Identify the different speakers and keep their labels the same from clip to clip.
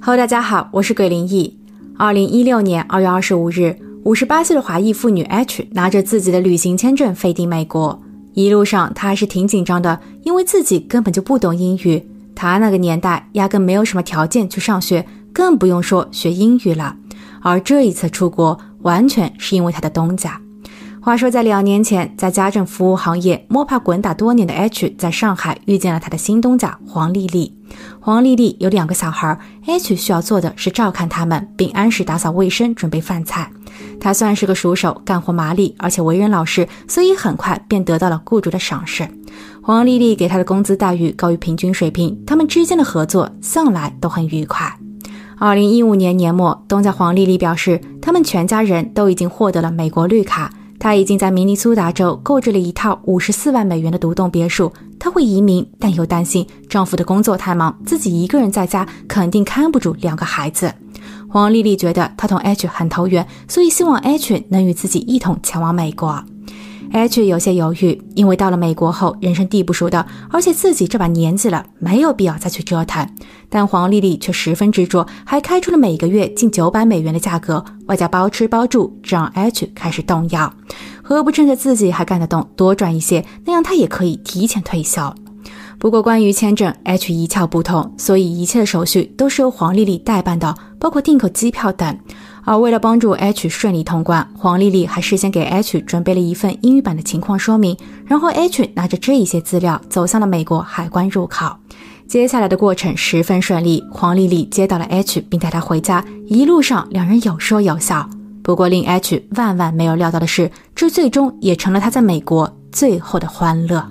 Speaker 1: Hello，大家好，我是鬼灵异。二零一六年二月二十五日，五十八岁的华裔妇女 H 拿着自己的旅行签证飞抵美国。一路上，她还是挺紧张的，因为自己根本就不懂英语。她那个年代压根没有什么条件去上学，更不用说学英语了。而这一次出国，完全是因为她的东家。话说，在两年前，在家政服务行业摸爬滚打多年的 H，在上海遇见了他的新东家黄丽丽。黄丽丽有两个小孩，H 需要做的是照看他们，并按时打扫卫生、准备饭菜。她算是个熟手，干活麻利，而且为人老实，所以很快便得到了雇主的赏识。黄丽丽给她的工资待遇高于平均水平，他们之间的合作向来都很愉快。二零一五年年末，东家黄丽丽表示，他们全家人都已经获得了美国绿卡。她已经在明尼苏达州购置了一套五十四万美元的独栋别墅。她会移民，但又担心丈夫的工作太忙，自己一个人在家肯定看不住两个孩子。黄丽丽觉得她同 H 很投缘，所以希望 H 能与自己一同前往美国。H 有些犹豫，因为到了美国后人生地不熟的，而且自己这把年纪了，没有必要再去折腾。但黄丽丽却十分执着，还开出了每个月近九百美元的价格，外加包吃包住，这让 H 开始动摇。何不趁着自己还干得动，多赚一些，那样他也可以提前退休。不过关于签证，H 一窍不通，所以一切的手续都是由黄丽丽代办的，包括订购机票等。而为了帮助 H 顺利通关，黄丽丽还事先给 H 准备了一份英语版的情况说明。然后 H 拿着这一些资料走向了美国海关入口。接下来的过程十分顺利，黄丽丽接到了 H，并带他回家。一路上两人有说有笑。不过令 H 万万没有料到的是，这最终也成了他在美国最后的欢乐。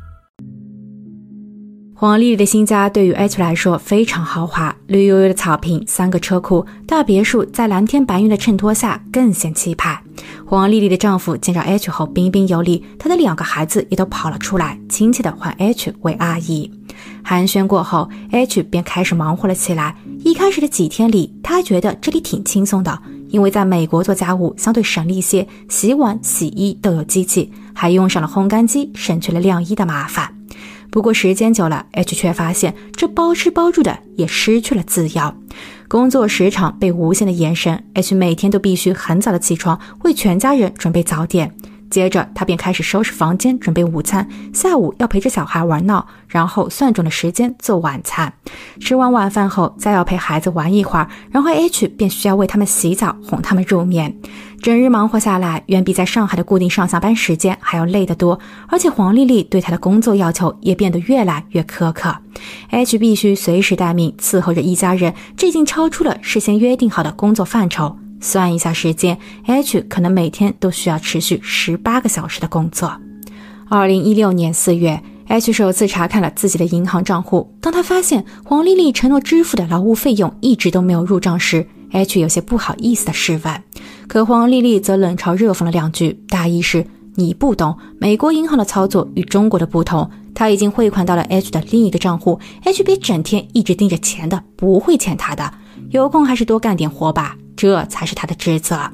Speaker 1: 黄丽丽的新家对于 H 来说非常豪华，绿油油的草坪，三个车库，大别墅在蓝天白云的衬托下更显气派。黄丽丽的丈夫见着 H 后彬彬有礼，她的两个孩子也都跑了出来，亲切的唤 H 为阿姨。寒暄过后，H 便开始忙活了起来。一开始的几天里，他觉得这里挺轻松的，因为在美国做家务相对省力些，洗碗、洗衣都有机器，还用上了烘干机，省去了晾衣的麻烦。不过时间久了，H 却发现这包吃包住的也失去了自由，工作时长被无限的延伸，H 每天都必须很早的起床，为全家人准备早点。接着，他便开始收拾房间，准备午餐。下午要陪着小孩玩闹，然后算准了时间做晚餐。吃完晚饭后，再要陪孩子玩一会儿，然后 H 便需要为他们洗澡，哄他们入眠。整日忙活下来，远比在上海的固定上下班时间还要累得多。而且黄丽丽对他的工作要求也变得越来越苛刻，H 必须随时待命，伺候着一家人，这已经超出了事先约定好的工作范畴。算一下时间，H 可能每天都需要持续十八个小时的工作。二零一六年四月，H 首次查看了自己的银行账户。当他发现黄丽丽承诺支付的劳务费用一直都没有入账时，H 有些不好意思的示范。可黄丽丽则冷嘲热讽了两句，大意是：“你不懂美国银行的操作与中国的不同。”他已经汇款到了 H 的另一个账户，H 别整天一直盯着钱的，不会欠他的。有空还是多干点活吧。这才是他的职责。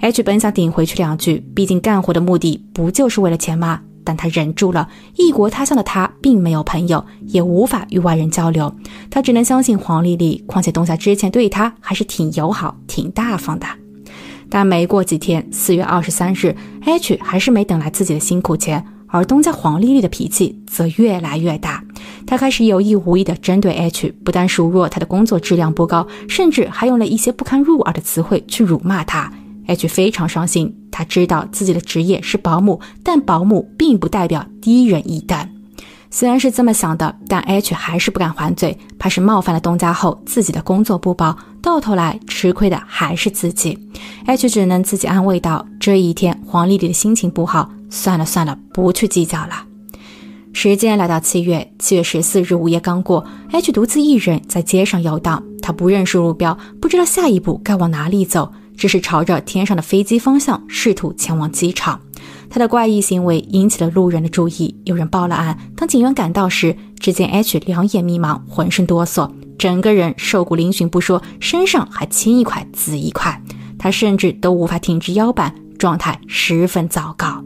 Speaker 1: H 本想顶回去两句，毕竟干活的目的不就是为了钱吗？但他忍住了。异国他乡的他并没有朋友，也无法与外人交流，他只能相信黄丽丽。况且东夏之前对他还是挺友好、挺大方的。但没过几天，四月二十三日，H 还是没等来自己的辛苦钱。而东家黄丽丽的脾气则越来越大，她开始有意无意地针对 H，不但数落他的工作质量不高，甚至还用了一些不堪入耳的词汇去辱骂他。H 非常伤心，他知道自己的职业是保姆，但保姆并不代表低人一等。虽然是这么想的，但 H 还是不敢还嘴，怕是冒犯了东家后自己的工作不保，到头来吃亏的还是自己。H 只能自己安慰道：“这一天，黄丽丽的心情不好。”算了算了，不去计较了。时间来到七月，七月十四日午夜刚过，H 独自一人在街上游荡。他不认识路标，不知道下一步该往哪里走，只是朝着天上的飞机方向试图前往机场。他的怪异行为引起了路人的注意，有人报了案。当警员赶到时，只见 H 两眼迷茫，浑身哆嗦，整个人瘦骨嶙峋不说，身上还青一块紫一块，他甚至都无法挺直腰板，状态十分糟糕。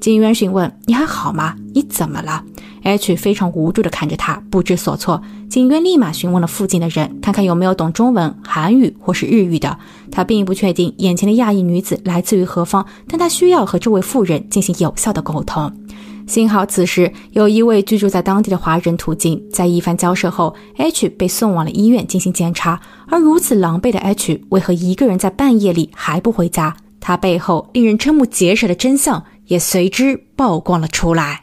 Speaker 1: 警员询问：“你还好吗？你怎么了？”H 非常无助地看着他，不知所措。警员立马询问了附近的人，看看有没有懂中文、韩语或是日语的。他并不确定眼前的亚裔女子来自于何方，但他需要和这位妇人进行有效的沟通。幸好此时有一位居住在当地的华人途径，在一番交涉后，H 被送往了医院进行检查。而如此狼狈的 H，为何一个人在半夜里还不回家？他背后令人瞠目结舌的真相。也随之曝光了出来。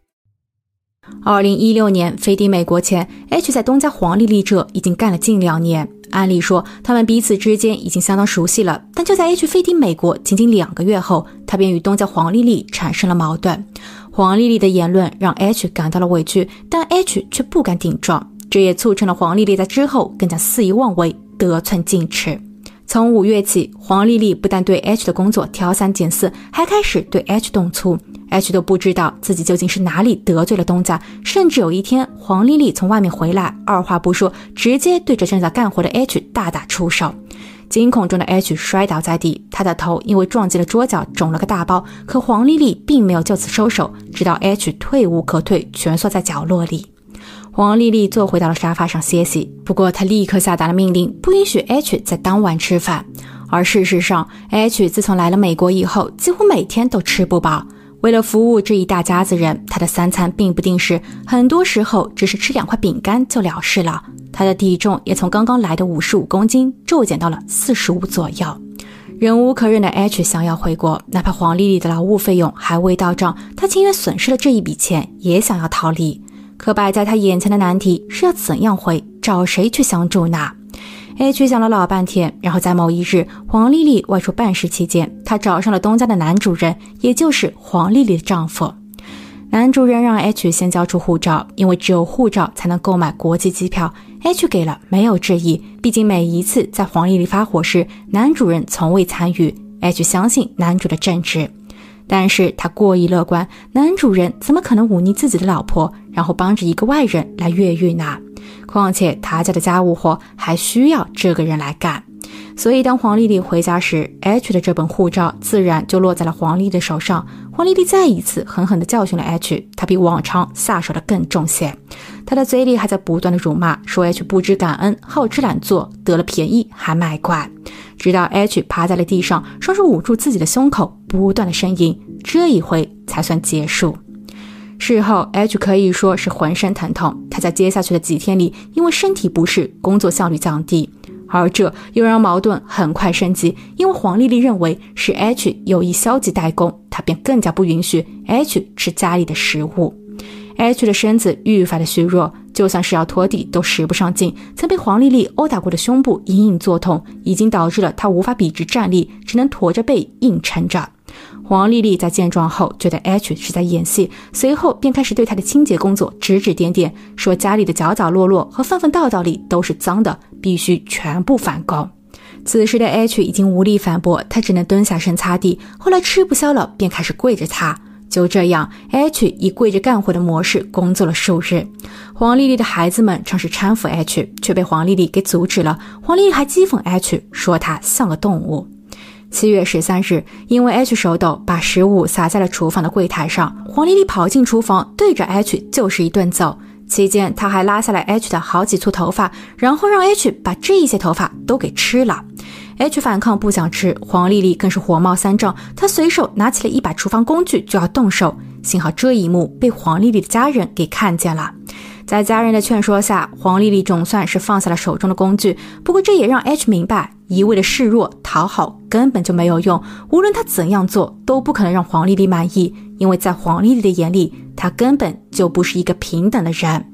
Speaker 1: 二零一六年飞抵美国前，H 在东家黄丽丽这已经干了近两年。按理说，他们彼此之间已经相当熟悉了。但就在 H 飞抵美国仅仅两个月后，他便与东家黄丽丽产生了矛盾。黄丽丽的言论让 H 感到了委屈，但 H 却不敢顶撞，这也促成了黄丽丽在之后更加肆意妄为，得寸进尺。从五月起，黄丽丽不但对 H 的工作挑三拣四，还开始对 H 动粗。H 都不知道自己究竟是哪里得罪了东家，甚至有一天，黄丽丽从外面回来，二话不说，直接对着正在干活的 H 大打出手。惊恐中的 H 摔倒在地，他的头因为撞击了桌角肿了个大包。可黄丽丽并没有就此收手，直到 H 退无可退，蜷缩在角落里。黄丽丽坐回到了沙发上歇息。不过她立刻下达了命令，不允许 H 在当晚吃饭。而事实上，H 自从来了美国以后，几乎每天都吃不饱。为了服务这一大家子人，他的三餐并不定时，很多时候只是吃两块饼干就了事了。他的体重也从刚刚来的五十五公斤骤减到了四十五左右。忍无可忍的 H 想要回国，哪怕黄丽丽的劳务费用还未到账，他情愿损失了这一笔钱，也想要逃离。可摆在他眼前的难题是要怎样回，找谁去相助呢？H 想了老半天，然后在某一日，黄丽丽外出办事期间，他找上了东家的男主人，也就是黄丽丽的丈夫。男主人让 H 先交出护照，因为只有护照才能购买国际机票。H 给了，没有质疑。毕竟每一次在黄丽丽发火时，男主人从未参与。H 相信男主的正直，但是他过于乐观，男主人怎么可能忤逆自己的老婆，然后帮着一个外人来越狱呢？况且他家的家务活还需要这个人来干，所以当黄丽丽回家时，H 的这本护照自然就落在了黄丽丽的手上。黄丽丽再一次狠狠地教训了 H，她比往常下手的更重些，她的嘴里还在不断的辱骂，说 H 不知感恩，好吃懒做，得了便宜还卖乖，直到 H 趴在了地上，双手捂住自己的胸口，不断的呻吟，这一回才算结束。事后，H 可以说是浑身疼痛。他在接下去的几天里，因为身体不适，工作效率降低，而这又让矛盾很快升级。因为黄丽丽认为是 H 有意消极怠工，她便更加不允许 H 吃家里的食物。H 的身子愈发的虚弱，就算是要拖地都使不上劲。曾被黄丽丽殴打过的胸部隐隐作痛，已经导致了她无法笔直站立，只能驼着背硬撑着。黄丽丽在见状后觉得 H 是在演戏，随后便开始对他的清洁工作指指点点，说家里的角角落落和缝缝道道里都是脏的，必须全部返工。此时的 H 已经无力反驳，他只能蹲下身擦地。后来吃不消了，便开始跪着擦。就这样，H 以跪着干活的模式工作了数日。黄丽丽的孩子们尝试搀扶 H，却被黄丽丽给阻止了。黄丽丽还讥讽 H，说他像个动物。七月十三日，因为 H 手抖，把食物洒在了厨房的柜台上。黄丽丽跑进厨房，对着 H 就是一顿揍。期间，她还拉下来 H 的好几簇头发，然后让 H 把这一些头发都给吃了。H 反抗不想吃，黄丽丽更是火冒三丈，她随手拿起了一把厨房工具就要动手。幸好这一幕被黄丽丽的家人给看见了。在家人的劝说下，黄丽丽总算是放下了手中的工具。不过，这也让 H 明白，一味的示弱讨好根本就没有用。无论他怎样做，都不可能让黄丽丽满意，因为在黄丽丽的眼里，他根本就不是一个平等的人。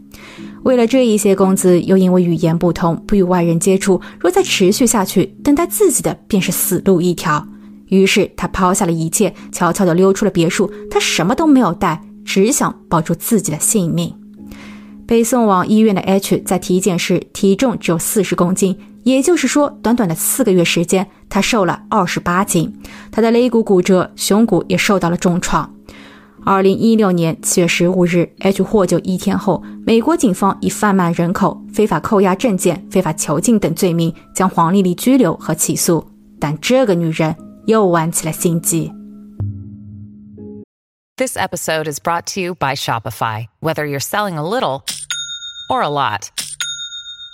Speaker 1: 为了这一些工资，又因为语言不通，不与外人接触，若再持续下去，等待自己的便是死路一条。于是，他抛下了一切，悄悄地溜出了别墅。他什么都没有带，只想保住自己的性命。被送往医院的 H 在体检时体重只有四十公斤，也就是说，短短的四个月时间，他瘦了二十八斤。他的肋骨骨折，胸骨也受到了重创。二零一六年七月十五日，H 获救一天后，美国警方以贩卖人口、非法扣押证件、非法囚禁等罪名将黄丽丽拘留和起诉。但这个女人又玩起了心机。
Speaker 2: This episode is brought to you by Shopify. Whether you're selling a little or a lot,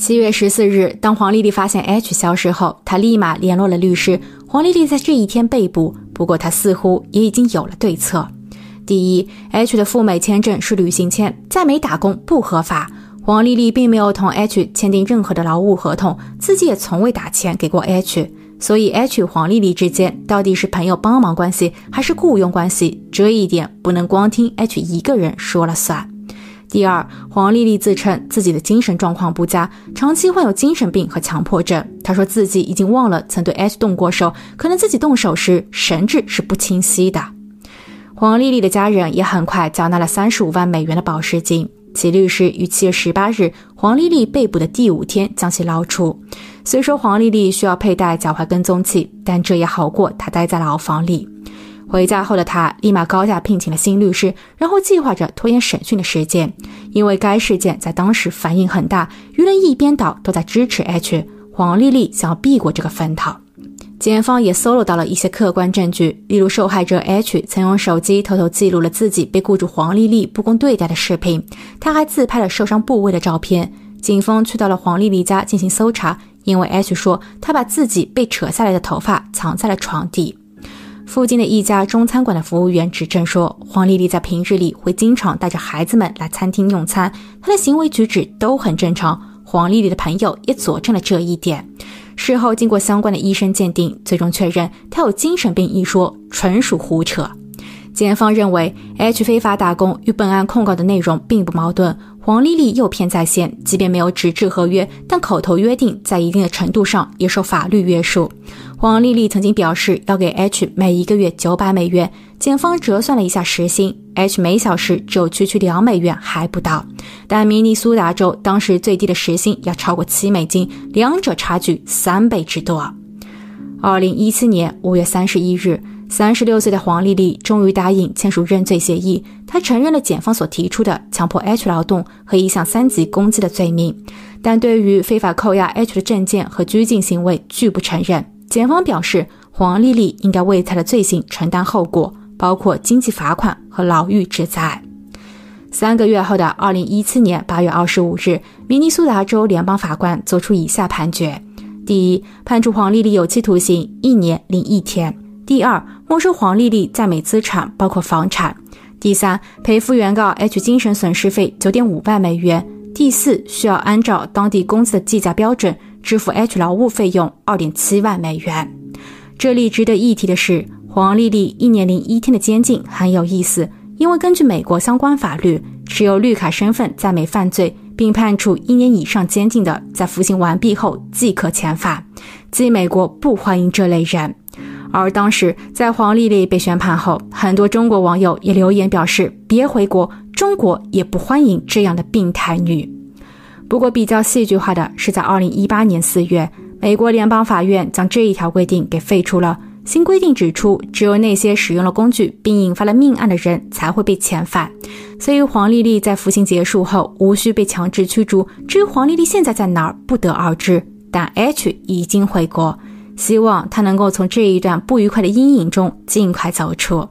Speaker 1: 七月十四日，当黄丽丽发现 H 消失后，她立马联络了律师。黄丽丽在这一天被捕，不过她似乎也已经有了对策。第一，H 的赴美签证是旅行签，在美打工不合法。黄丽丽并没有同 H 签订任何的劳务合同，自己也从未打钱给过 H，所以 H 黄丽丽之间到底是朋友帮忙关系还是雇佣关系，这一点不能光听 H 一个人说了算。第二，黄丽丽自称自己的精神状况不佳，长期患有精神病和强迫症。她说自己已经忘了曾对 H 动过手，可能自己动手时神志是不清晰的。黄丽丽的家人也很快缴纳了三十五万美元的保释金。其律师于七月十八日，黄丽丽被捕的第五天将其捞出。虽说黄丽丽需要佩戴脚踝跟踪器，但这也好过她待在牢房里。回家后的他立马高价聘请了新律师，然后计划着拖延审讯的时间。因为该事件在当时反应很大，舆论一边倒都在支持 H。黄丽丽想要避过这个风头，检方也搜罗到了一些客观证据，例如受害者 H 曾用手机偷偷记录了自己被雇主黄丽丽不公对待的视频，他还自拍了受伤部位的照片。警方去到了黄丽丽家进行搜查，因为 H 说他把自己被扯下来的头发藏在了床底。附近的一家中餐馆的服务员指证说，黄丽丽在平日里会经常带着孩子们来餐厅用餐，她的行为举止都很正常。黄丽丽的朋友也佐证了这一点。事后经过相关的医生鉴定，最终确认她有精神病一说纯属胡扯。检方认为，H 非法打工与本案控告的内容并不矛盾。黄丽丽诱骗在先，即便没有纸质合约，但口头约定在一定的程度上也受法律约束。黄丽丽曾经表示要给 H 每一个月九百美元，检方折算了一下时薪，H 每小时只有区区两美元还不到。但明尼苏达州当时最低的时薪要超过七美金，两者差距三倍之多。二零一七年五月三十一日，三十六岁的黄丽丽终于答应签署认罪协议，她承认了检方所提出的强迫 H 劳动和一项三级攻击的罪名，但对于非法扣押 H 的证件和拘禁行为拒不承认。检方表示，黄丽丽应该为她的罪行承担后果，包括经济罚款和牢狱之灾。三个月后的二零一七年八月二十五日，明尼苏达州联邦法官作出以下判决：第一，判处黄丽丽有期徒刑一年零一天；第二，没收黄丽丽在美资产，包括房产；第三，赔付原告 H 精神损失费九点五万美元；第四，需要按照当地工资的计价标准。支付 H 劳务费用二点七万美元。这里值得一提的是，黄丽丽一年零一天的监禁很有意思，因为根据美国相关法律，持有绿卡身份在美犯罪并判处一年以上监禁的，在服刑完毕后即可遣返，即美国不欢迎这类人。而当时在黄丽丽被宣判后，很多中国网友也留言表示：“别回国，中国也不欢迎这样的病态女。”不过，比较戏剧化的是，在二零一八年四月，美国联邦法院将这一条规定给废除了。新规定指出，只有那些使用了工具并引发了命案的人才会被遣返。所以黄丽丽在服刑结束后无需被强制驱逐。至于黄丽丽现在在哪儿，不得而知。但 H 已经回国，希望他能够从这一段不愉快的阴影中尽快走出。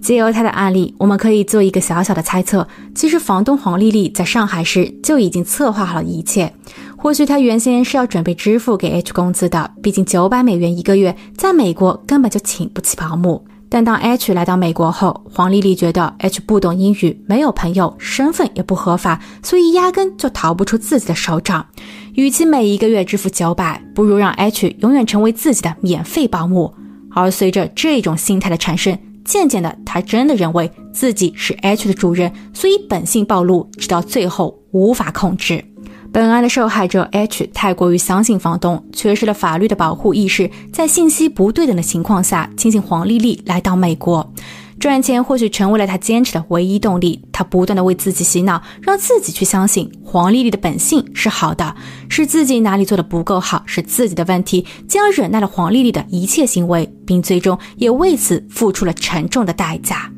Speaker 1: 借由他的案例，我们可以做一个小小的猜测：其实房东黄丽丽在上海时就已经策划好了一切。或许他原先是要准备支付给 H 工资的，毕竟九百美元一个月，在美国根本就请不起保姆。但当 H 来到美国后，黄丽丽觉得 H 不懂英语，没有朋友，身份也不合法，所以压根就逃不出自己的手掌。与其每一个月支付九百，不如让 H 永远成为自己的免费保姆。而随着这种心态的产生，渐渐的，他真的认为自己是 H 的主人，所以本性暴露，直到最后无法控制。本案的受害者 H 太过于相信房东，缺失了法律的保护意识，在信息不对等的情况下，亲信黄丽丽来到美国赚钱，或许成为了他坚持的唯一动力。他不断的为自己洗脑，让自己去相信黄丽丽的本性是好的，是自己哪里做的不够好，是自己的问题，进而忍耐了黄丽丽的一切行为，并最终也为此付出了沉重的代价。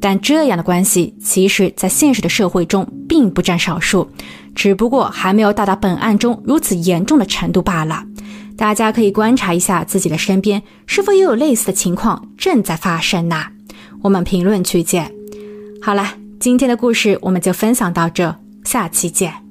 Speaker 1: 但这样的关系，其实在现实的社会中并不占少数，只不过还没有到达本案中如此严重的程度罢了。大家可以观察一下自己的身边，是否也有类似的情况正在发生呢？我们评论区见。好了，今天的故事我们就分享到这，下期见。